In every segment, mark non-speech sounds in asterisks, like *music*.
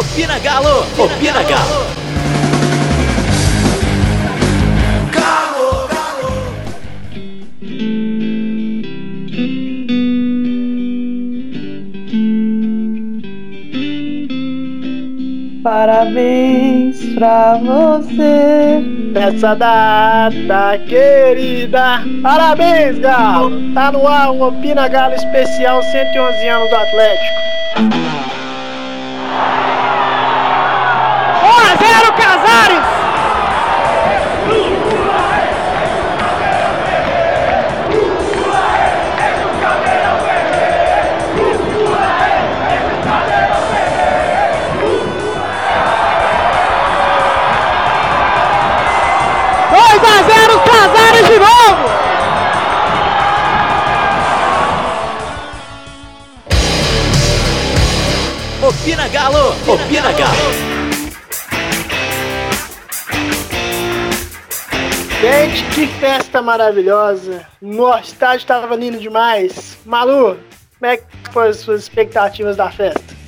Opina Galo! Opina Galo! Galo, Galo! Parabéns pra você. Nessa data querida. Parabéns, Galo. Tá no ar um Opina Galo especial 111 anos do Atlético. Maravilhosa! Nosso estádio tava lindo demais. Malu, como é que foram as suas expectativas da festa?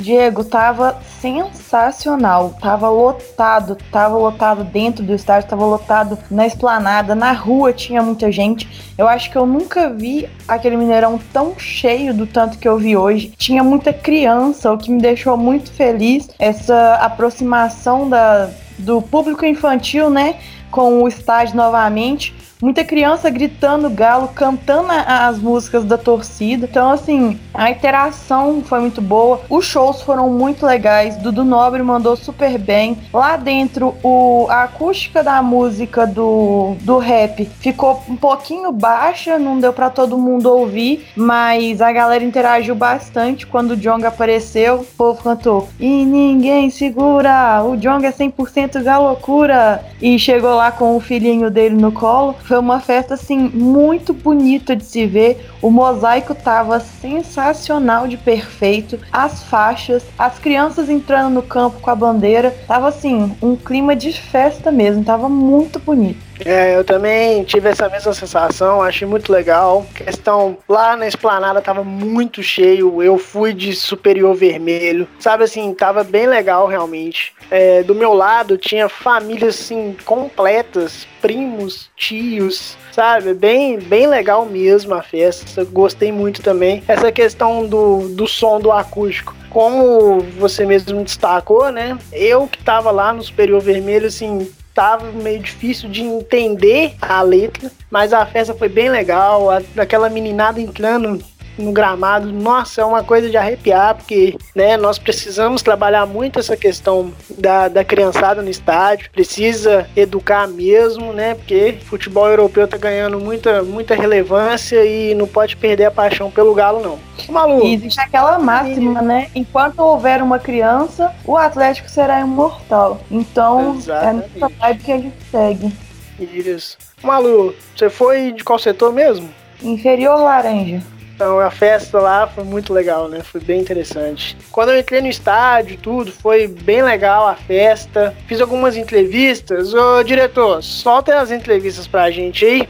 Diego, tava sensacional. Tava lotado, tava lotado dentro do estádio, tava lotado na esplanada, na rua tinha muita gente. Eu acho que eu nunca vi aquele Mineirão tão cheio do tanto que eu vi hoje. Tinha muita criança, o que me deixou muito feliz. Essa aproximação da, do público infantil, né? Com o estádio novamente. Muita criança gritando galo, cantando as músicas da torcida. Então, assim, a interação foi muito boa. Os shows foram muito legais. Dudu Nobre mandou super bem. Lá dentro, o, a acústica da música do, do rap ficou um pouquinho baixa, não deu para todo mundo ouvir, mas a galera interagiu bastante quando o Jong apareceu. O povo cantou: E ninguém segura, o Jong é 100% galocura. E chegou lá com o filhinho dele no colo. Foi uma festa assim muito bonita de se ver. O mosaico tava sensacional de perfeito. As faixas, as crianças entrando no campo com a bandeira, tava assim um clima de festa mesmo. Tava muito bonito. É, eu também tive essa mesma sensação, achei muito legal. Questão lá na esplanada tava muito cheio, eu fui de superior vermelho, sabe assim, tava bem legal realmente. É, do meu lado tinha famílias assim completas, primos, tios, sabe? Bem, bem legal mesmo a festa, gostei muito também. Essa questão do, do som do acústico como você mesmo destacou, né? Eu que tava lá no Superior Vermelho, assim, tava meio difícil de entender a letra, mas a festa foi bem legal, aquela meninada entrando no gramado, nossa, é uma coisa de arrepiar, porque né, nós precisamos trabalhar muito essa questão da, da criançada no estádio, precisa educar mesmo, né? Porque futebol europeu tá ganhando muita, muita relevância e não pode perder a paixão pelo galo, não. Malu. E existe aquela máxima, né? Enquanto houver uma criança, o Atlético será imortal. Então, Exatamente. é nessa vibe que a gente segue. Isso. Malu, você foi de qual setor mesmo? Inferior laranja. Então a festa lá foi muito legal, né? Foi bem interessante. Quando eu entrei no estádio, tudo, foi bem legal a festa. Fiz algumas entrevistas. Ô diretor, solta as entrevistas pra gente aí.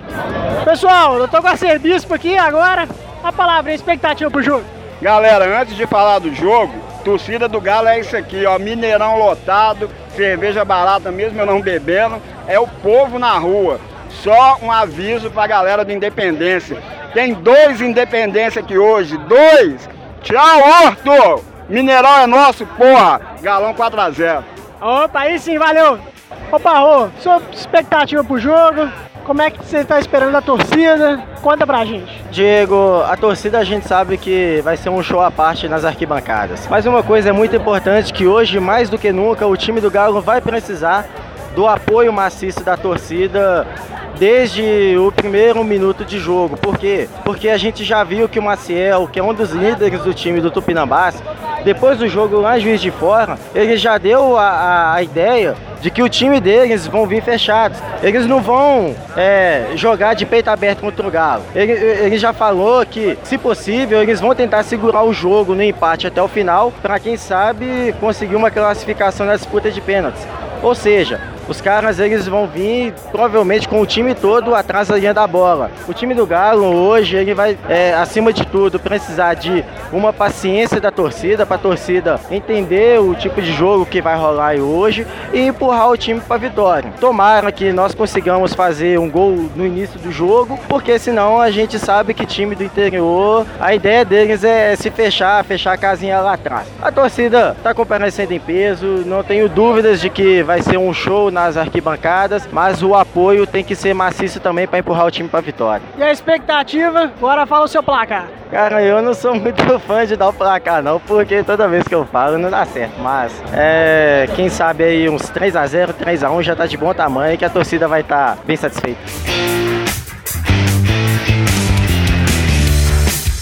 Pessoal, eu tô com a Serviço aqui agora. A palavra, a expectativa pro jogo. Galera, antes de falar do jogo, torcida do Galo é isso aqui, ó. Mineirão lotado, cerveja barata mesmo eu não bebendo. É o povo na rua. Só um aviso pra galera do Independência. Tem dois Independência aqui hoje, dois! Tchau, Horto! Mineirão é nosso, porra! Galão 4x0. Opa, aí sim, valeu! Opa, Rô, sua expectativa pro jogo? Como é que você tá esperando a torcida? Conta pra gente. Diego, a torcida a gente sabe que vai ser um show à parte nas arquibancadas. Mas uma coisa é muito importante que hoje, mais do que nunca, o time do Galo vai precisar do apoio maciço da torcida desde o primeiro minuto de jogo. Por quê? Porque a gente já viu que o Maciel, que é um dos líderes do time do Tupinambás, depois do jogo lá em Juiz de Fora, ele já deu a, a, a ideia de que o time deles vão vir fechados. Eles não vão é, jogar de peito aberto contra o Galo. Ele, ele já falou que, se possível, eles vão tentar segurar o jogo no empate até o final, para quem sabe conseguir uma classificação na disputa de pênaltis. Ou seja, os caras eles vão vir provavelmente com o time todo atrás da linha da bola. O time do Galo hoje ele vai, é, acima de tudo, precisar de uma paciência da torcida para a torcida entender o tipo de jogo que vai rolar hoje e empurrar o time para vitória. Tomara que nós consigamos fazer um gol no início do jogo, porque senão a gente sabe que time do interior, a ideia deles é se fechar, fechar a casinha lá atrás. A torcida está comparecendo em peso, não tenho dúvidas de que vai ser um show nas arquibancadas, mas o apoio tem que ser maciço também para empurrar o time para vitória. E a expectativa? Agora fala o seu placar. Cara, eu não sou muito *laughs* fã de dar o placar não, porque toda vez que eu falo não dá certo. Mas é, quem sabe aí uns 3 a 0 3 a 1 já tá de bom tamanho que a torcida vai estar tá bem satisfeita.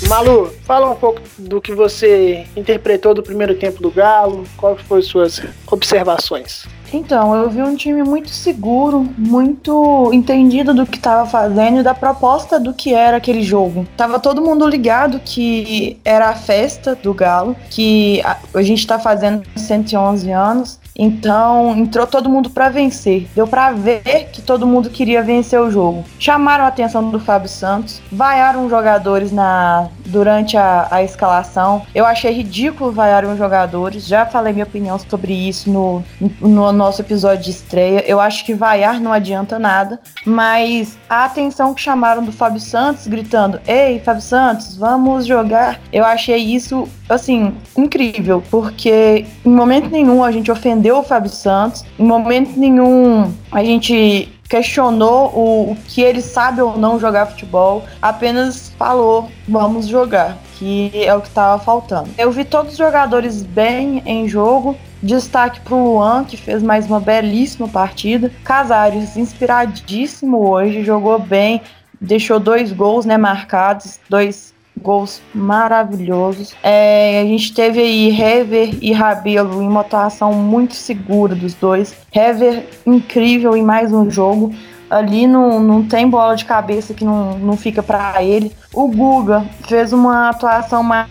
Malu, fala um pouco do que você interpretou do primeiro tempo do Galo, quais foram suas observações? Então, eu vi um time muito seguro, muito entendido do que estava fazendo e da proposta do que era aquele jogo. Tava todo mundo ligado que era a festa do Galo, que a, a gente está fazendo 111 anos então, entrou todo mundo para vencer. Deu para ver que todo mundo queria vencer o jogo. Chamaram a atenção do Fábio Santos, vaiaram jogadores na durante a, a escalação. Eu achei ridículo vaiar os jogadores. Já falei minha opinião sobre isso no, no nosso episódio de estreia. Eu acho que vaiar não adianta nada, mas a atenção que chamaram do Fábio Santos gritando: "Ei, Fábio Santos, vamos jogar". Eu achei isso assim, incrível, porque em momento nenhum a gente ofendeu o Fábio Santos, em momento nenhum a gente questionou o, o, que ele sabe ou não jogar futebol, apenas falou, vamos jogar, que é o que estava faltando. Eu vi todos os jogadores bem em jogo, Destaque para o Luan, que fez mais uma belíssima partida. Casares, inspiradíssimo hoje, jogou bem, deixou dois gols né, marcados, dois gols maravilhosos. É, a gente teve aí Hever e Rabelo em uma atuação muito segura dos dois. Hever incrível em mais um jogo. Ali não, não tem bola de cabeça que não, não fica para ele. O Guga fez uma atuação mais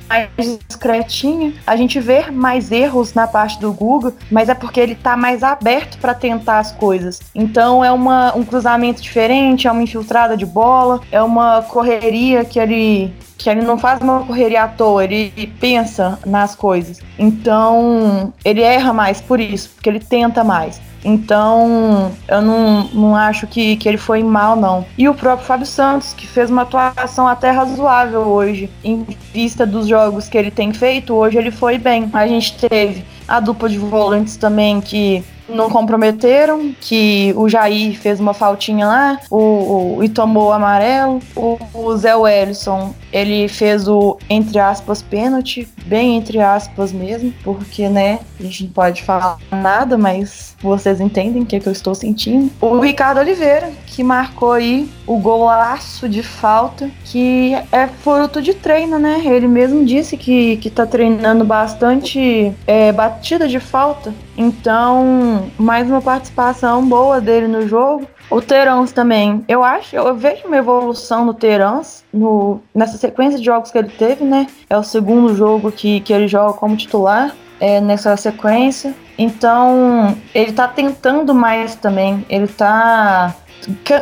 discretinha. A gente vê mais erros na parte do Guga, mas é porque ele tá mais aberto para tentar as coisas. Então é uma, um cruzamento diferente, é uma infiltrada de bola, é uma correria que ele que ele não faz uma correria à toa, ele pensa nas coisas. Então, ele erra mais por isso, porque ele tenta mais. Então, eu não, não acho que, que ele foi mal, não. E o próprio Fábio Santos, que fez uma atuação até razoável hoje. Em vista dos jogos que ele tem feito, hoje ele foi bem. A gente teve a dupla de volantes também, que não comprometeram, que o Jair fez uma faltinha lá o, o e tomou o amarelo. O, o Zé Wellison, ele fez o, entre aspas, pênalti, bem entre aspas mesmo, porque, né, a gente não pode falar nada, mas vocês entendem o que, é que eu estou sentindo. O Ricardo Oliveira, que marcou aí o golaço de falta, que é fruto de treino, né? Ele mesmo disse que, que tá treinando bastante é, batida de falta. Então, mais uma participação boa dele no jogo. O Terans também. Eu acho, eu vejo uma evolução no Terans no, nessa sequência de jogos que ele teve, né? É o segundo jogo que, que ele joga como titular é, nessa sequência. Então, ele tá tentando mais também. Ele tá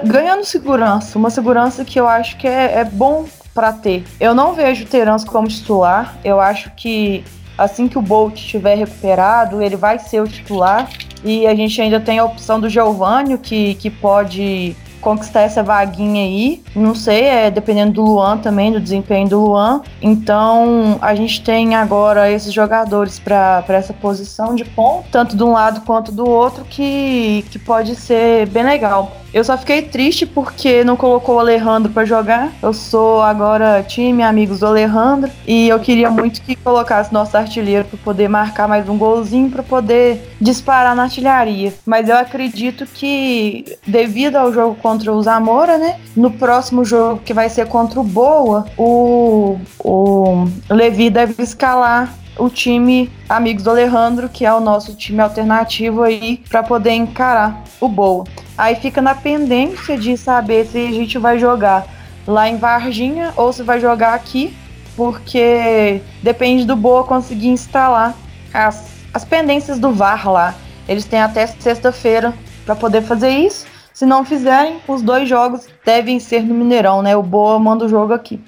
ganhando segurança, uma segurança que eu acho que é, é bom para ter. Eu não vejo o Terence como titular, eu acho que assim que o Bolt estiver recuperado, ele vai ser o titular. E a gente ainda tem a opção do Giovanni, que, que pode conquistar essa vaguinha aí. Não sei, é dependendo do Luan também, do desempenho do Luan. Então a gente tem agora esses jogadores para essa posição de ponto, tanto de um lado quanto do outro, que, que pode ser bem legal. Eu só fiquei triste porque não colocou o Alejandro para jogar. Eu sou agora time amigos do Alejandro e eu queria muito que colocasse nosso artilheiro para poder marcar mais um golzinho para poder disparar na artilharia. Mas eu acredito que devido ao jogo contra o Zamora, né, no próximo jogo que vai ser contra o Boa, o, o Levi deve escalar o time Amigos do Alejandro, que é o nosso time alternativo aí para poder encarar o Boa. Aí fica na pendência de saber se a gente vai jogar lá em Varginha ou se vai jogar aqui, porque depende do Boa conseguir instalar as, as pendências do VAR lá. Eles têm até sexta-feira para poder fazer isso. Se não fizerem, os dois jogos devem ser no Mineirão, né? O Boa manda o jogo aqui.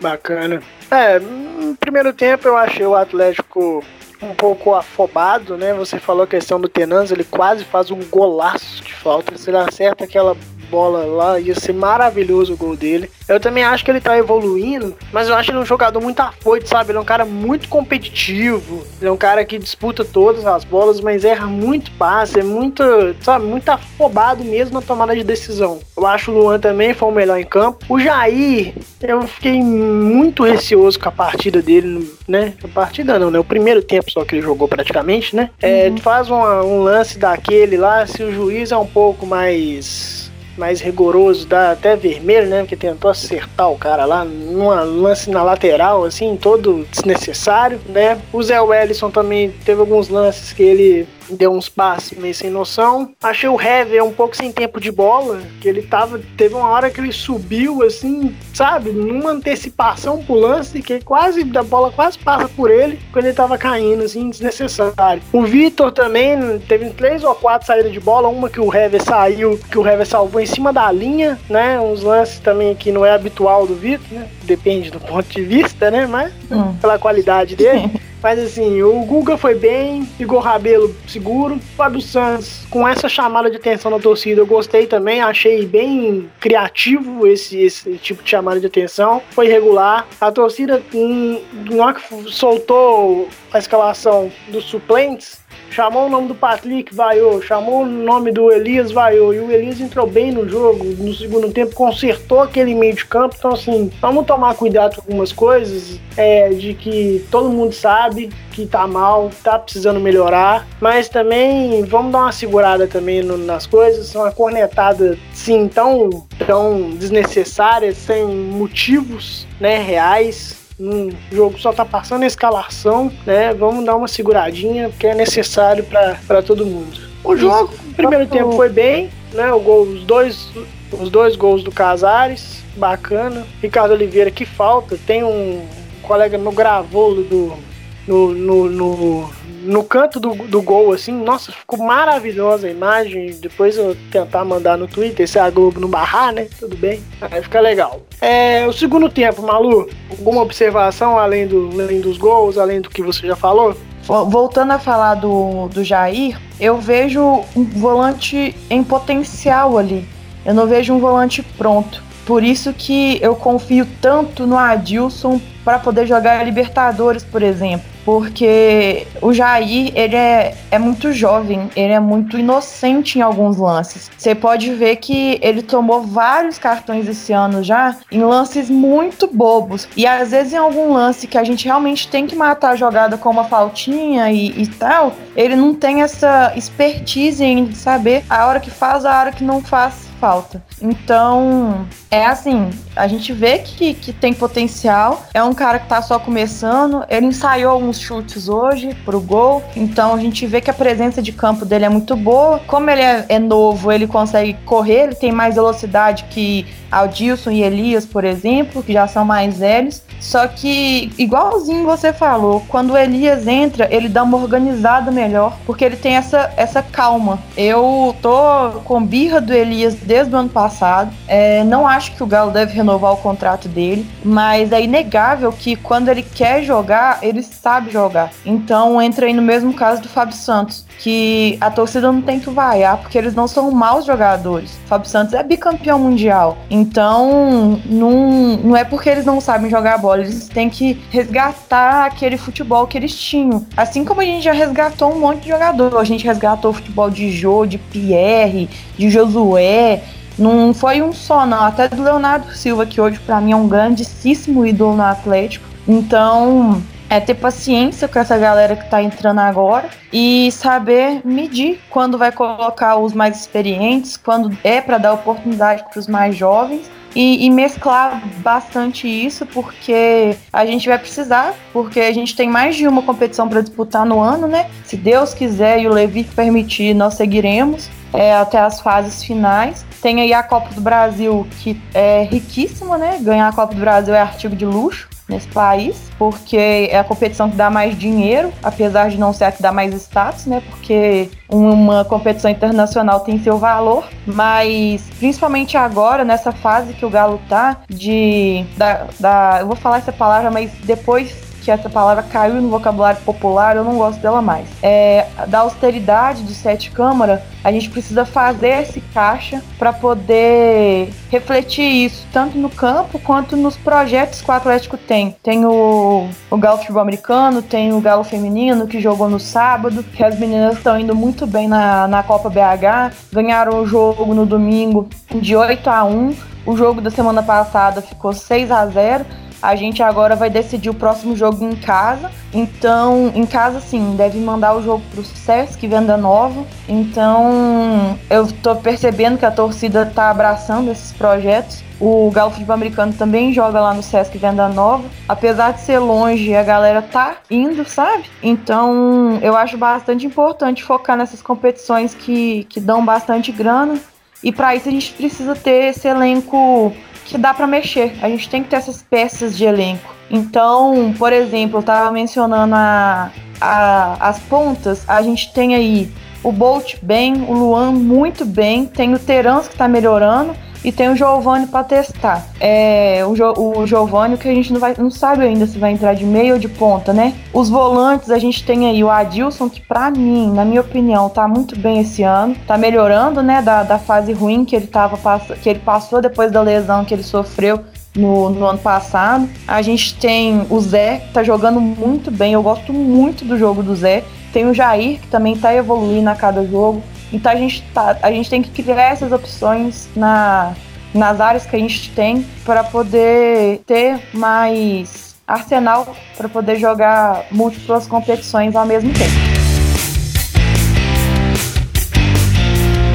Bacana. É, no primeiro tempo eu achei o Atlético um pouco afobado, né? Você falou a questão do Tenans, ele quase faz um golaço de falta. Se ele acerta aquela bola lá, ia ser maravilhoso o gol dele. Eu também acho que ele tá evoluindo, mas eu acho ele um jogador muito afoito, sabe? Ele é um cara muito competitivo, ele é um cara que disputa todas as bolas, mas erra muito passe, é muito, sabe, muito afobado mesmo na tomada de decisão. Eu acho o Luan também foi o melhor em campo. O Jair, eu fiquei muito receoso com a partida dele, né? A partida não, né? O primeiro tempo só que ele jogou praticamente, né? É, faz uma- um lance daquele lá, se o juiz é um pouco mais mais rigoroso, dá até vermelho, né? Porque tentou acertar o cara lá numa lance na lateral, assim, todo desnecessário, né? O Zé Wellison também teve alguns lances que ele deu uns passes meio sem noção. Achei o Hever um pouco sem tempo de bola, que ele tava. Teve uma hora que ele subiu, assim, sabe, numa antecipação pro lance, que quase a bola quase passa por ele quando ele tava caindo, assim, desnecessário. O Vitor também teve três ou quatro saídas de bola, uma que o Hever saiu, que o Hever salvou em cima da linha, né? Uns lances também que não é habitual do Vitor, né? Depende do ponto de vista, né? Mas Hum. pela qualidade dele. *laughs* Mas assim, o Guga foi bem, Igor Rabelo seguro. Fábio Santos, com essa chamada de atenção da torcida, eu gostei também, achei bem criativo esse, esse tipo de chamada de atenção. Foi regular. A torcida, hum, na hora que soltou a escalação dos suplentes, chamou o nome do Patrick, vaiou, chamou o nome do Elias, vaiou, e o Elias entrou bem no jogo, no segundo tempo, consertou aquele meio de campo, então assim, vamos tomar cuidado com algumas coisas, é, de que todo mundo sabe que tá mal, tá precisando melhorar, mas também vamos dar uma segurada também no- nas coisas, uma cornetada, sim, tão, tão desnecessária, sem motivos, né, reais, um jogo só tá passando a escalação, né? Vamos dar uma seguradinha, porque é necessário para todo mundo. O jogo, o primeiro tempo foi bem, né? O gol, os dois, os dois gols do Casares, bacana. Ricardo Oliveira, que falta. Tem um colega no gravolo do no, no, no, no canto do, do gol, assim, nossa, ficou maravilhosa a imagem. Depois eu tentar mandar no Twitter, se a Globo não barrar, né? Tudo bem. Aí fica legal. É, o segundo tempo, Malu, alguma observação além, do, além dos gols, além do que você já falou? Vo- Voltando a falar do, do Jair, eu vejo um volante em potencial ali. Eu não vejo um volante pronto. Por isso que eu confio tanto no Adilson para poder jogar a Libertadores, por exemplo. Porque o Jair, ele é, é muito jovem, ele é muito inocente em alguns lances. Você pode ver que ele tomou vários cartões esse ano já em lances muito bobos. E às vezes em algum lance que a gente realmente tem que matar a jogada com uma faltinha e, e tal, ele não tem essa expertise em saber a hora que faz, a hora que não faz falta. Então, é assim, a gente vê que, que tem potencial. É um cara que tá só começando. Ele ensaiou uns chutes hoje pro gol. Então a gente vê que a presença de campo dele é muito boa. Como ele é, é novo, ele consegue correr, ele tem mais velocidade que Aldilson e Elias, por exemplo, que já são mais velhos. Só que, igualzinho você falou, quando o Elias entra, ele dá uma organizada melhor, porque ele tem essa, essa calma. Eu tô com birra do Elias desde o ano passado. É, não acho que o Galo deve renovar o contrato dele, mas é inegável que quando ele quer jogar, ele sabe jogar. Então entra aí no mesmo caso do Fábio Santos, que a torcida não tem que vaiar, porque eles não são maus jogadores. O Fábio Santos é bicampeão mundial. Então, não, não é porque eles não sabem jogar bola, eles têm que resgatar aquele futebol que eles tinham. Assim como a gente já resgatou um monte de jogador. A gente resgatou o futebol de Jô, de Pierre, de Josué. Não foi um só, não. Até do Leonardo Silva, que hoje para mim é um grandíssimo ídolo no Atlético. Então, é ter paciência com essa galera que tá entrando agora e saber medir quando vai colocar os mais experientes, quando é para dar oportunidade para os mais jovens e, e mesclar bastante isso, porque a gente vai precisar, porque a gente tem mais de uma competição para disputar no ano, né? Se Deus quiser e o Levi permitir, nós seguiremos é, até as fases finais. Tem aí a Copa do Brasil, que é riquíssima, né? Ganhar a Copa do Brasil é artigo de luxo. nesse país, porque é a competição que dá mais dinheiro, apesar de não ser a que dá mais status, né? Porque uma competição internacional tem seu valor, mas principalmente agora, nessa fase que o Galo tá, de. Da, da, eu vou falar essa palavra, mas depois que essa palavra caiu no vocabulário popular, eu não gosto dela mais. É, da austeridade do sete câmara, a gente precisa fazer esse caixa para poder refletir isso, tanto no campo quanto nos projetos que o Atlético tem. Tem o, o Galo Futebol Americano, tem o Galo Feminino, que jogou no sábado, que as meninas estão indo muito bem na, na Copa BH, ganharam o jogo no domingo de 8 a 1 o jogo da semana passada ficou 6 a 0 a gente agora vai decidir o próximo jogo em casa. Então, em casa, sim, deve mandar o jogo pro Sesc Venda Nova. Então, eu tô percebendo que a torcida tá abraçando esses projetos. O Galo Futebol Americano também joga lá no Sesc Venda Nova. Apesar de ser longe, a galera tá indo, sabe? Então, eu acho bastante importante focar nessas competições que, que dão bastante grana. E para isso a gente precisa ter esse elenco que dá para mexer. A gente tem que ter essas peças de elenco. Então, por exemplo, eu tava mencionando a, a, as pontas, a gente tem aí o Bolt bem, o Luan muito bem, tem o Terans que tá melhorando e tem o Giovanni para testar. É, o, jo, o Giovanni que a gente não, vai, não sabe ainda se vai entrar de meio ou de ponta, né? Os volantes a gente tem aí o Adilson, que para mim, na minha opinião, tá muito bem esse ano. Tá melhorando, né, da, da fase ruim que ele, tava, que ele passou depois da lesão que ele sofreu no, no, ano passado. A gente tem o Zé, que tá jogando muito bem. Eu gosto muito do jogo do Zé. Tem o Jair, que também tá evoluindo a cada jogo. Então a gente, tá, a gente tem que criar essas opções na, nas áreas que a gente tem para poder ter mais arsenal para poder jogar múltiplas competições ao mesmo tempo.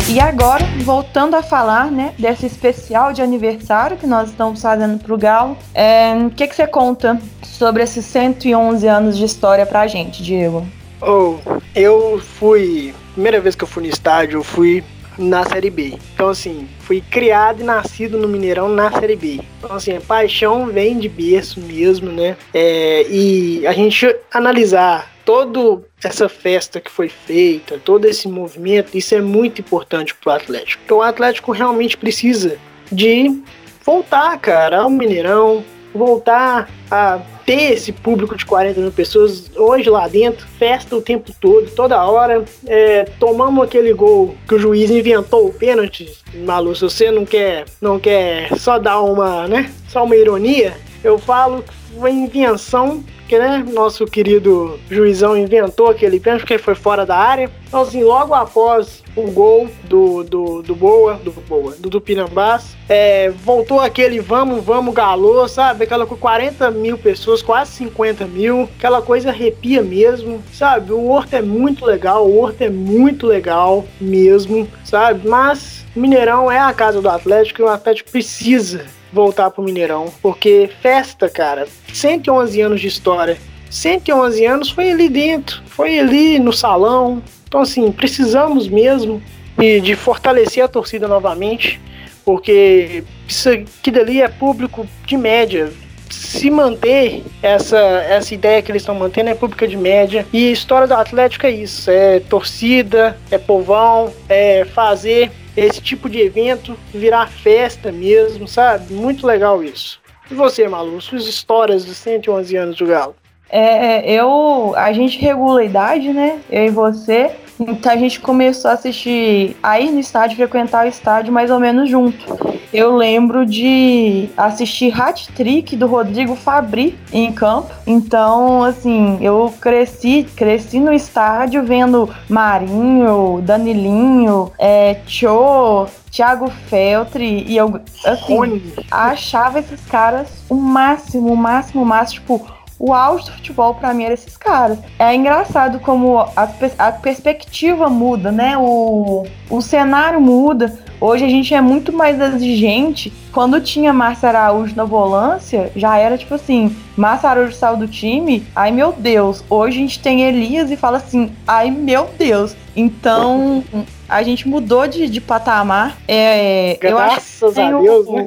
E agora, voltando a falar, né, desse especial de aniversário que nós estamos fazendo para o Galo, é, o que, que você conta sobre esses 111 anos de história para a gente, Diego? Oh, eu fui. Primeira vez que eu fui no estádio, eu fui na Série B. Então, assim, fui criado e nascido no Mineirão na Série B. Então, assim, a paixão vem de berço mesmo, né? É, e a gente analisar toda essa festa que foi feita, todo esse movimento, isso é muito importante para o Atlético. Então, o Atlético realmente precisa de voltar, cara, ao Mineirão, voltar a ter esse público de 40 mil pessoas hoje lá dentro, festa o tempo todo, toda hora. É, tomamos aquele gol que o juiz inventou o pênalti, Malu, se você não quer, não quer só dar uma, né, só uma ironia, eu falo que foi invenção que né, nosso querido juizão inventou aquele pênalti porque foi fora da área. Então, assim, logo após o gol do, do, do Boa, do Boa, do Tupinambás, é, voltou aquele vamos, vamos, galô, sabe? Aquela com 40 mil pessoas, quase 50 mil, aquela coisa arrepia mesmo, sabe? O Horto é muito legal, o Horto é muito legal mesmo, sabe? Mas Mineirão é a casa do Atlético e o Atlético precisa voltar pro Mineirão, porque festa, cara, 111 anos de história. 111 anos foi ali dentro, foi ali no salão. Então, assim, precisamos mesmo de, de fortalecer a torcida novamente, porque isso aqui dali é público de média, se manter essa, essa ideia que eles estão mantendo é pública de média. E a história do Atlético é isso: é torcida, é povão, é fazer esse tipo de evento virar festa mesmo, sabe? Muito legal isso. E você, Malu, suas histórias dos 111 anos do Galo? É, eu. A gente regula a idade, né? Eu e você. Então a gente começou a assistir, a ir no estádio, frequentar o estádio mais ou menos junto. Eu lembro de assistir Hat Trick do Rodrigo Fabri em campo. Então, assim, eu cresci, cresci no estádio vendo Marinho, Danilinho, é, Cho, Thiago Feltri e eu assim, achava esses caras o máximo, o máximo, o máximo, tipo, o auge do futebol para mim era esses caras. É engraçado como a, a perspectiva muda, né? O, o cenário muda. Hoje a gente é muito mais exigente. Quando tinha Márcia Araújo na volância, já era tipo assim: Massarujo saiu do time, ai meu Deus, hoje a gente tem Elias e fala assim, ai meu Deus. Então, a gente mudou de, de patamar. É, eu acho Graças que a o- Deus, né?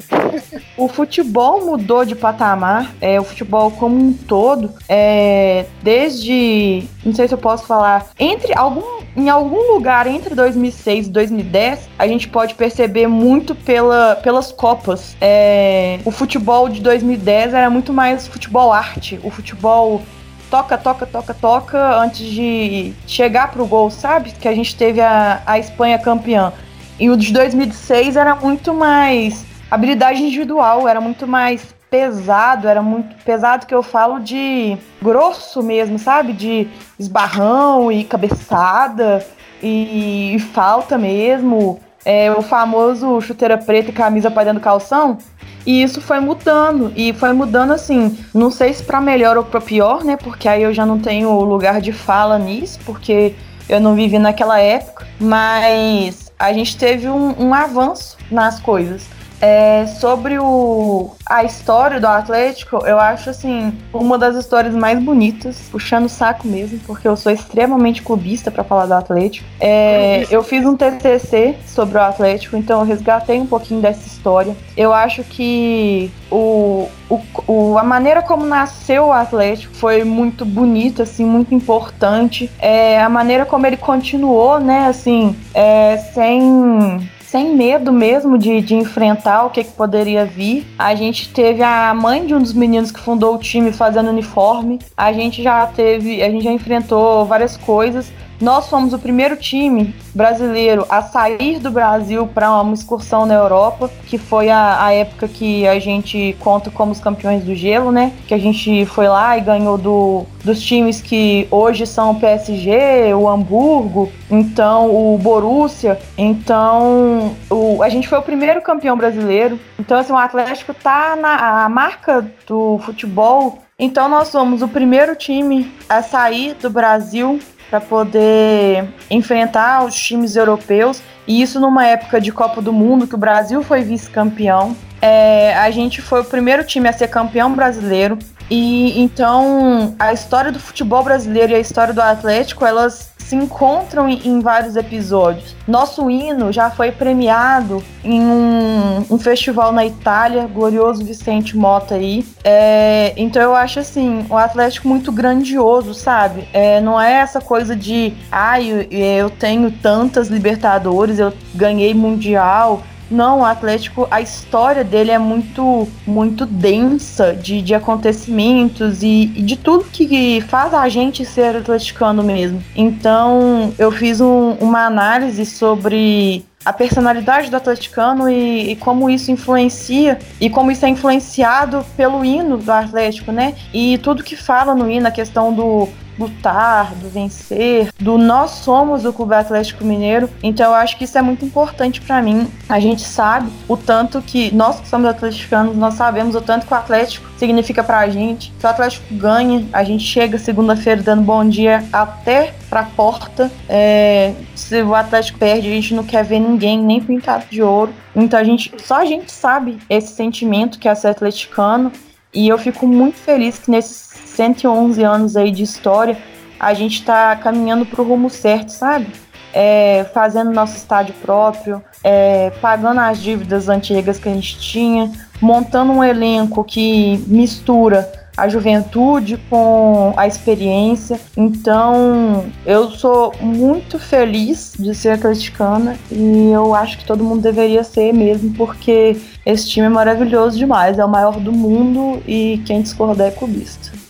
o futebol mudou de patamar, é, o futebol como um todo, é, desde, não sei se eu posso falar, entre algum, em algum lugar entre 2006 e 2010, a gente pode perceber muito pela, pelas copas. É, o futebol de 2010 era muito mais futebol arte, o futebol toca, toca, toca, toca antes de chegar pro gol, sabe? Que a gente teve a, a Espanha campeã. E o de 2006 era muito mais habilidade individual, era muito mais pesado, era muito pesado que eu falo de grosso mesmo, sabe? De esbarrão e cabeçada e, e falta mesmo. É, o famoso chuteira preta e camisa pra dentro do calção. E isso foi mudando. E foi mudando assim. Não sei se pra melhor ou pra pior, né? Porque aí eu já não tenho lugar de fala nisso, porque eu não vivi naquela época. Mas a gente teve um, um avanço nas coisas. É, sobre o, a história do Atlético, eu acho assim uma das histórias mais bonitas, puxando o saco mesmo, porque eu sou extremamente clubista para falar do Atlético. É, eu fiz um TCC sobre o Atlético, então eu resgatei um pouquinho dessa história. Eu acho que o, o, o- a maneira como nasceu o Atlético foi muito bonita, assim, muito importante. É, a maneira como ele continuou, né, assim, é, sem sem medo mesmo de, de enfrentar o que, que poderia vir. A gente teve a mãe de um dos meninos que fundou o time fazendo uniforme. A gente já teve, a gente já enfrentou várias coisas. Nós fomos o primeiro time brasileiro a sair do Brasil para uma excursão na Europa, que foi a, a época que a gente conta como os campeões do gelo, né? Que a gente foi lá e ganhou do, dos times que hoje são o PSG, o Hamburgo, então o Borussia. Então o, a gente foi o primeiro campeão brasileiro. Então assim, o Atlético tá na a marca do futebol. Então nós somos o primeiro time a sair do Brasil para poder enfrentar os times europeus. E isso numa época de Copa do Mundo, que o Brasil foi vice-campeão. É, a gente foi o primeiro time a ser campeão brasileiro. E então a história do futebol brasileiro e a história do Atlético, elas se encontram em, em vários episódios. Nosso hino já foi premiado em um, um festival na Itália, glorioso Vicente Mota aí. É, então eu acho assim, o Atlético muito grandioso, sabe? É, não é essa coisa de, ai, eu, eu tenho tantas Libertadores, eu ganhei Mundial. Não, o Atlético, a história dele é muito, muito densa de, de acontecimentos e, e de tudo que faz a gente ser atleticano mesmo. Então, eu fiz um- uma análise sobre a personalidade do atleticano e, e como isso influencia e como isso é influenciado pelo hino do Atlético, né? E tudo que fala no hino, a questão do lutar, do vencer, do nós somos o Clube Atlético Mineiro. Então eu acho que isso é muito importante pra mim. A gente sabe o tanto que nós que somos atleticanos, nós sabemos o tanto que o Atlético significa pra gente. Se o Atlético ganha, a gente chega segunda-feira dando bom dia até pra porta. É, se o Atlético perde, a gente não quer ver ninguém, nem pintado de ouro. Então a gente, só a gente sabe esse sentimento que é ser atleticano. E eu fico muito feliz que nesses 111 anos aí de história, a gente tá caminhando pro rumo certo, sabe? É, fazendo nosso estádio próprio, é, pagando as dívidas antigas que a gente tinha, montando um elenco que mistura a juventude com a experiência. Então, eu sou muito feliz de ser atleticana e eu acho que todo mundo deveria ser mesmo, porque esse time é maravilhoso demais, é o maior do mundo e quem discordar é clubista.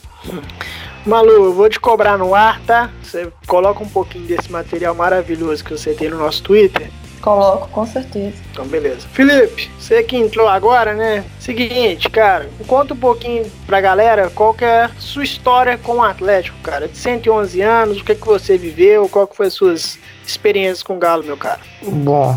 Malu, eu vou te cobrar no ar, tá? Você coloca um pouquinho desse material maravilhoso que você tem no nosso Twitter. Coloco, com certeza. Então, beleza. Felipe, você que entrou agora, né? Seguinte, cara, conta um pouquinho pra galera qual que é a sua história com o Atlético, cara. De 111 anos, o que, que você viveu, qual que foi as suas experiências com o Galo, meu cara. Bom,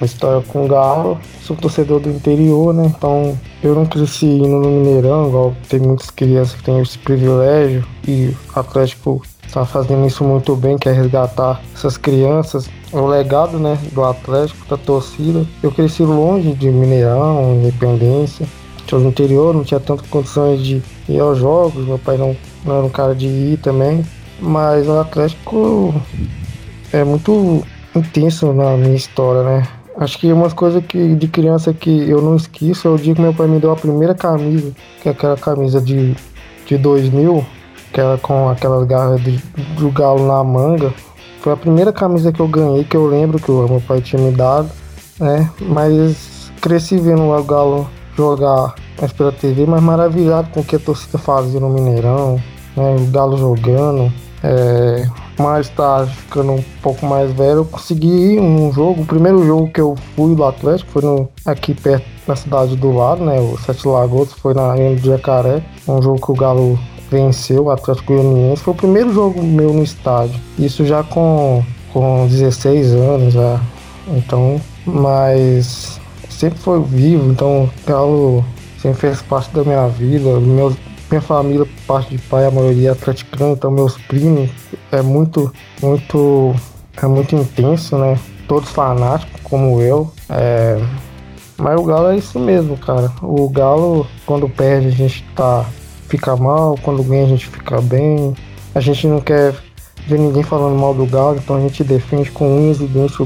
a história com o Galo, sou torcedor do interior, né? Então eu não cresci indo no Mineirão, igual tem muitas crianças que têm esse privilégio, e o Atlético está fazendo isso muito bem, que é resgatar essas crianças. O legado né, do Atlético, da torcida. Eu cresci longe de Mineirão, Independência. tinha no interior, não tinha tantas condições de ir aos jogos, meu pai não, não era um cara de ir também. Mas o Atlético é muito intenso na minha história, né? Acho que uma coisa que de criança que eu não esqueço é o dia que meu pai me deu a primeira camisa, que é aquela camisa de, de 2000, que era com aquelas garras de, do galo na manga. Foi a primeira camisa que eu ganhei, que eu lembro que o meu pai tinha me dado, né? Mas cresci vendo o Galo jogar mais pela TV, mas maravilhado com o que a torcida fazia no Mineirão, né? O Galo jogando. É, mais tarde, ficando um pouco mais velho, eu consegui ir num jogo. O primeiro jogo que eu fui do Atlético foi no, aqui perto na cidade do lado, né? O Sete Lagoas, foi na Arena do Jacaré. Um jogo que o Galo venceu o Atlético Goianiense. Foi o primeiro jogo meu no estádio. Isso já com, com 16 anos já. Então, mas sempre foi vivo, então o Galo sempre fez parte da minha vida. Meus, minha família, parte de pai, a maioria é atleticana, então meus primos é muito, muito, é muito intenso, né? Todos fanáticos como eu. É, mas o Galo é isso mesmo, cara. O Galo, quando perde, a gente tá, fica mal, quando ganha, a gente fica bem. A gente não quer ver ninguém falando mal do Galo, então a gente defende com unhas e dentes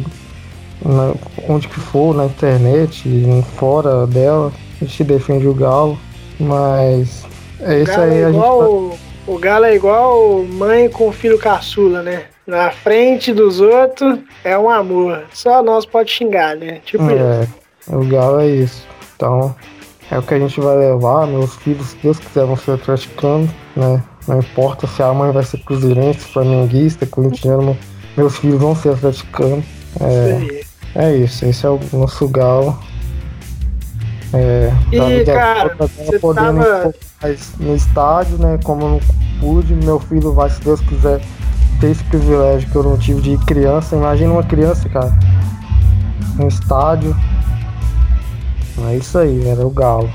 na, onde que for, na internet, fora dela. A gente defende o Galo, mas é isso aí. É a igual, gente... O Galo é igual mãe com filho caçula, né? Na frente dos outros é um amor. Só nós pode xingar, né? Tipo é, isso. O Galo é isso. Então, é o que a gente vai levar. Meus filhos, se Deus quiser, vão ser atleticanos, né? Não importa se a mãe vai ser cruzeirense, flamenguista, corintiano, meus filhos vão ser atleticanos. É, é isso, esse é o nosso Galo. É, e, cara, você podendo tava... no estádio, né? Como eu não pude, meu filho vai, se Deus quiser, ter esse privilégio que eu não tive de criança. Imagina uma criança, cara, no estádio. É isso aí, era o Galo.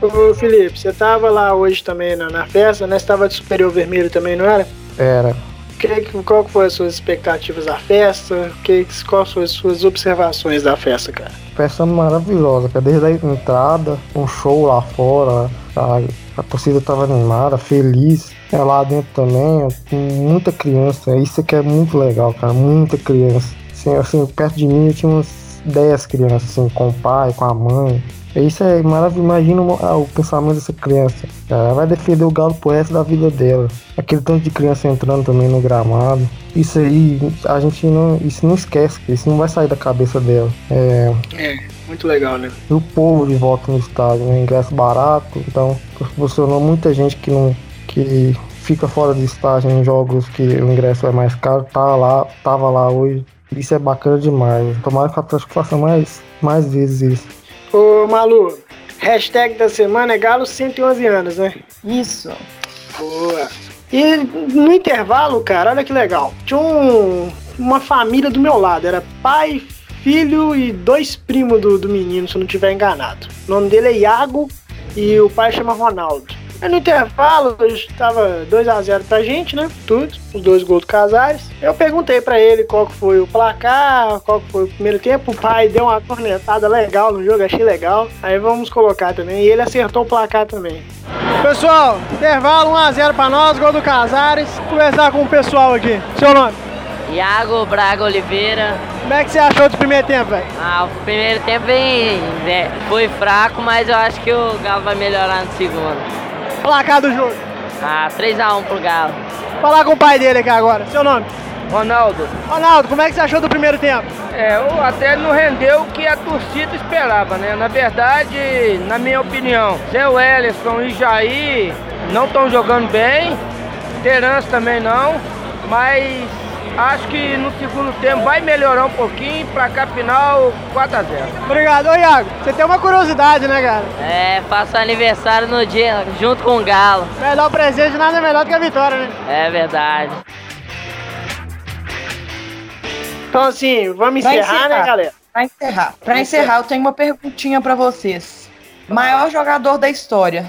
Ô Felipe, você tava lá hoje também na, na festa, né? Você tava de Superior Vermelho também, não era? Era. Que, qual foram as suas expectativas da festa? Que, quais foram as suas observações da festa, cara? Festa maravilhosa, cara. Desde a entrada, um show lá fora, a, a torcida tava animada, feliz. É lá dentro também, com muita criança. Isso aqui é muito legal, cara. Muita criança. Assim, assim perto de mim eu tinha umas 10 crianças, assim, com o pai, com a mãe. Isso é maravilhoso. Imagina o, o pensamento dessa criança. Ela vai defender o Galo pro resto da vida dela. Aquele tanto de criança entrando também no gramado. Isso aí, a gente não. Isso não esquece, isso não vai sair da cabeça dela. É. É, muito legal, né? E o povo de volta no estádio, né? Ingresso barato. Então, proporcionou muita gente que não. que fica fora do estádio em jogos que o ingresso é mais caro. Tá lá, tava lá hoje. Isso é bacana demais. Tomara que a Atlético faça mais, mais vezes isso. Ô, Malu, hashtag da semana é Galo 111 anos, né? Isso. Boa. E no intervalo, cara, olha que legal. Tinha um, uma família do meu lado. Era pai, filho e dois primos do, do menino, se eu não estiver enganado. O nome dele é Iago e o pai chama Ronaldo. Aí no intervalo, estava 2x0 pra gente, né? Tudo, os dois gols do Casares. Eu perguntei para ele qual que foi o placar, qual que foi o primeiro tempo. O pai deu uma cornetada legal no jogo, achei legal. Aí vamos colocar também. E ele acertou o placar também. Pessoal, intervalo 1x0 pra nós, gol do Casares. Vou conversar com o pessoal aqui. Seu nome? Iago Braga Oliveira. Como é que você achou do primeiro tempo, velho? Ah, o primeiro tempo bem, foi fraco, mas eu acho que o Galo vai melhorar no segundo. Placar do jogo. Ah, 3x1 pro Galo. Falar com o pai dele aqui agora. Seu nome? Ronaldo. Ronaldo, como é que você achou do primeiro tempo? É, até não rendeu o que a torcida esperava, né? Na verdade, na minha opinião, Zé Wellington e Jair não estão jogando bem, Terence também não, mas Acho que no segundo tempo vai melhorar um pouquinho, pra cá final 4x0. Obrigado. Ô Iago, você tem uma curiosidade, né, cara? É, faço aniversário no dia, junto com o Galo. Melhor presente, nada melhor do que a vitória, né? É verdade. Então assim, vamos encerrar, encerrar, né, galera? Pra encerrar. Pra encerrar, eu tenho uma perguntinha para vocês. Maior jogador da história,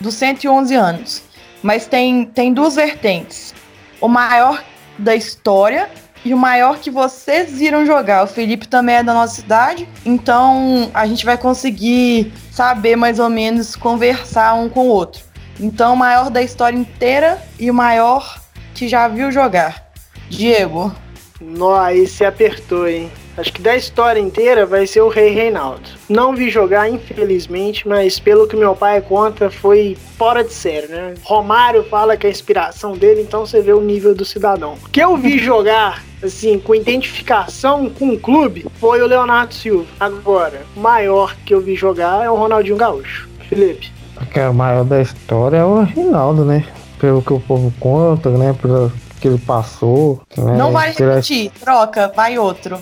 dos 111 anos. Mas tem, tem duas vertentes. O maior da história e o maior que vocês viram jogar. O Felipe também é da nossa cidade, então a gente vai conseguir saber mais ou menos conversar um com o outro. Então, o maior da história inteira e o maior que já viu jogar. Diego. Nó, aí se apertou, hein? Acho que da história inteira vai ser o Rei Reinaldo. Não vi jogar, infelizmente, mas pelo que meu pai conta, foi fora de série, né? Romário fala que é a inspiração dele, então você vê o nível do cidadão. O que eu vi *laughs* jogar, assim, com identificação com o clube, foi o Leonardo Silva. Agora, o maior que eu vi jogar é o Ronaldinho Gaúcho. Felipe. Que é o maior da história é o Reinaldo, né? Pelo que o povo conta, né? Pelo que ele passou. Né? Não vai repetir, troca, vai outro.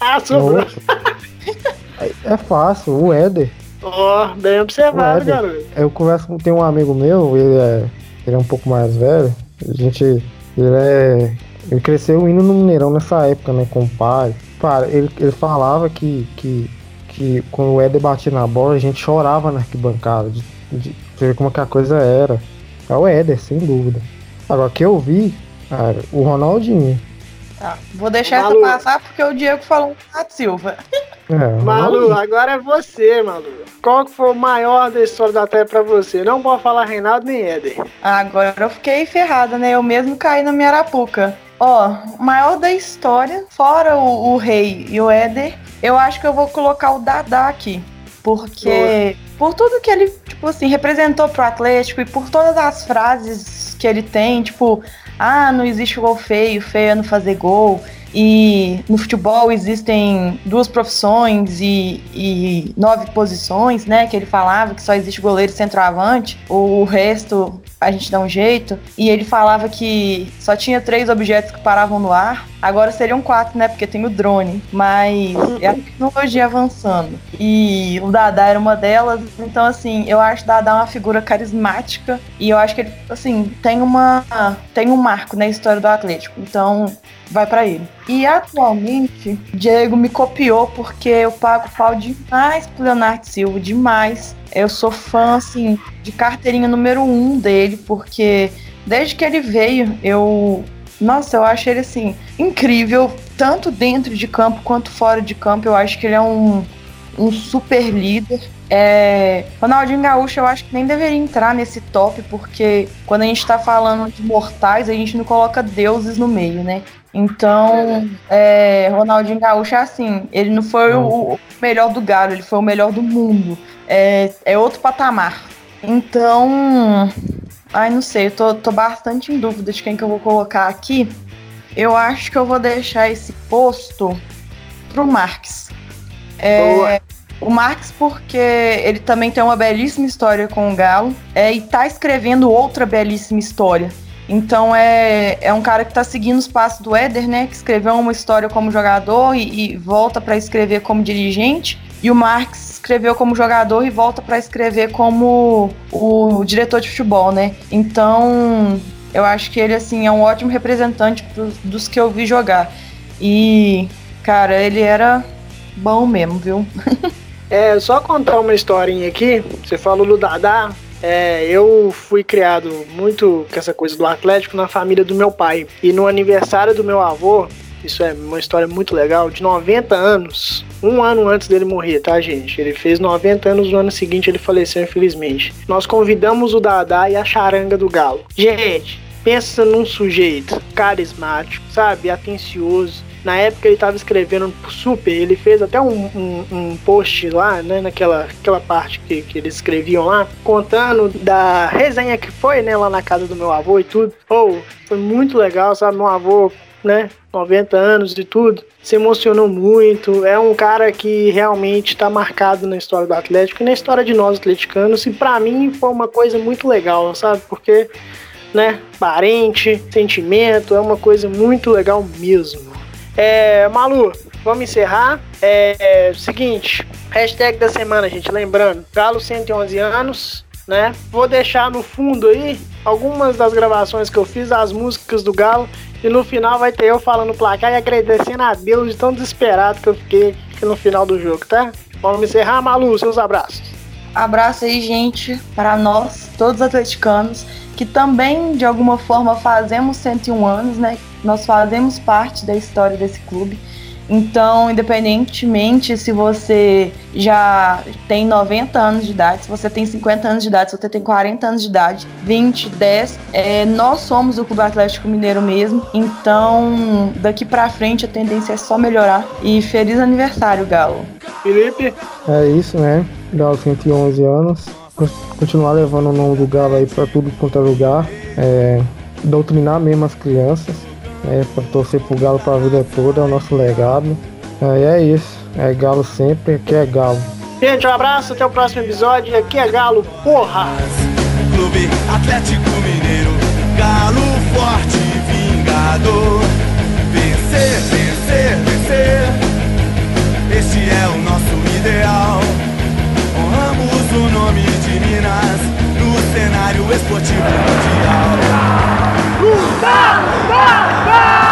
Ah, sobrou. É- É fácil, o Éder. Ó, bem O observado, garoto. Eu converso com tem um amigo meu, ele é, ele é um pouco mais velho. A gente. Ele é. Ele cresceu indo no Mineirão nessa época, né? Com o pai. Cara, ele, ele falava que, que, que quando o Éder batia na bola, a gente chorava na arquibancada. De, de ver como que a coisa era. É o Éder, sem dúvida. Agora, que eu vi, cara, o Ronaldinho. Tá, vou deixar Malu. essa passar porque o Diego falou um Renato Silva. *laughs* É, Malu, agora é você, Malu. Qual que foi o maior da história da Terra pra você? Não pode falar Reinaldo nem Éder. Agora eu fiquei ferrada, né? Eu mesmo caí na minha arapuca. Ó, o maior da história, fora o, o Rei e o Éder, eu acho que eu vou colocar o Dadá aqui. Porque por tudo que ele, tipo assim, representou pro Atlético e por todas as frases que ele tem, tipo, ah, não existe gol feio, feio é não fazer gol. E no futebol existem duas profissões e, e nove posições, né? Que ele falava que só existe goleiro e centroavante, o resto a gente dá um jeito. E ele falava que só tinha três objetos que paravam no ar. Agora seriam quatro, né? Porque tem o drone. Mas é a tecnologia avançando. E o Dadá era uma delas. Então, assim, eu acho o Dadá uma figura carismática. E eu acho que ele, assim, tem uma. tem um marco na história do Atlético. Então, vai pra ele. E atualmente, Diego me copiou porque eu pago pau demais pro Leonardo Silva, demais. Eu sou fã, assim, de carteirinha número um dele, porque desde que ele veio, eu. Nossa, eu acho ele, assim, incrível, tanto dentro de campo quanto fora de campo. Eu acho que ele é um, um super líder. É, Ronaldinho Gaúcho eu acho que nem deveria entrar nesse top, porque quando a gente tá falando de mortais, a gente não coloca deuses no meio, né? Então, é, Ronaldinho Gaúcho é assim, ele não foi o, o melhor do Galo, ele foi o melhor do mundo. É, é outro patamar. Então, ai, não sei, eu tô, tô bastante em dúvida de quem que eu vou colocar aqui. Eu acho que eu vou deixar esse posto pro Marques. É, Boa. O Marques, porque ele também tem uma belíssima história com o Galo é, e tá escrevendo outra belíssima história. Então é, é um cara que tá seguindo os passos do Éder, né? Que escreveu uma história como jogador e, e volta para escrever como dirigente. E o Marx escreveu como jogador e volta para escrever como o diretor de futebol, né? Então eu acho que ele assim é um ótimo representante dos que eu vi jogar. E cara, ele era bom mesmo, viu? *laughs* É, só contar uma historinha aqui. Você falou do Dadá. É, eu fui criado muito com essa coisa do Atlético na família do meu pai. E no aniversário do meu avô, isso é uma história muito legal, de 90 anos, um ano antes dele morrer, tá, gente? Ele fez 90 anos, no ano seguinte ele faleceu, infelizmente. Nós convidamos o Dadá e a charanga do Galo. Gente, pensa num sujeito carismático, sabe? Atencioso. Na época ele estava escrevendo super, ele fez até um, um, um post lá, né, naquela aquela parte que, que eles escreviam lá, contando da resenha que foi, né, lá na casa do meu avô e tudo. Ou foi muito legal, sabe? Meu avô, né, 90 anos e tudo, se emocionou muito. É um cara que realmente está marcado na história do Atlético e na história de nós atleticanos. E para mim foi uma coisa muito legal, sabe? Porque, né, parente, sentimento, é uma coisa muito legal mesmo. É, Malu, vamos encerrar. É, é, seguinte, hashtag da semana, gente. Lembrando, Galo 111 anos, né? Vou deixar no fundo aí algumas das gravações que eu fiz, as músicas do Galo. E no final vai ter eu falando o placar e agradecendo a Deus de tão desesperado que eu fiquei no final do jogo, tá? Vamos encerrar, Malu, seus abraços. Abraço aí, gente, para nós, todos atleticanos. que também de alguma forma fazemos 101 anos, né? Nós fazemos parte da história desse clube. Então, independentemente se você já tem 90 anos de idade, se você tem 50 anos de idade, se você tem 40 anos de idade, 20, 10, é, nós somos o Clube Atlético Mineiro mesmo. Então, daqui para frente a tendência é só melhorar. E feliz aniversário, Galo. Felipe? É isso, né? Galo 111 anos. Continuar levando o nome do Galo aí para tudo quanto é lugar. É, doutrinar mesmo as crianças é, para torcer pro Galo para a vida toda, é o nosso legado. É, é isso, é Galo sempre, aqui é Galo. Gente, um abraço, até o próximo episódio. Aqui é Galo, porra! Clube Atlético Mineiro, Galo forte e vingador. Vencer, vencer, vencer. Este é o nosso ideal. Honramos o nome de Minas no cenário esportivo mundial. Galo,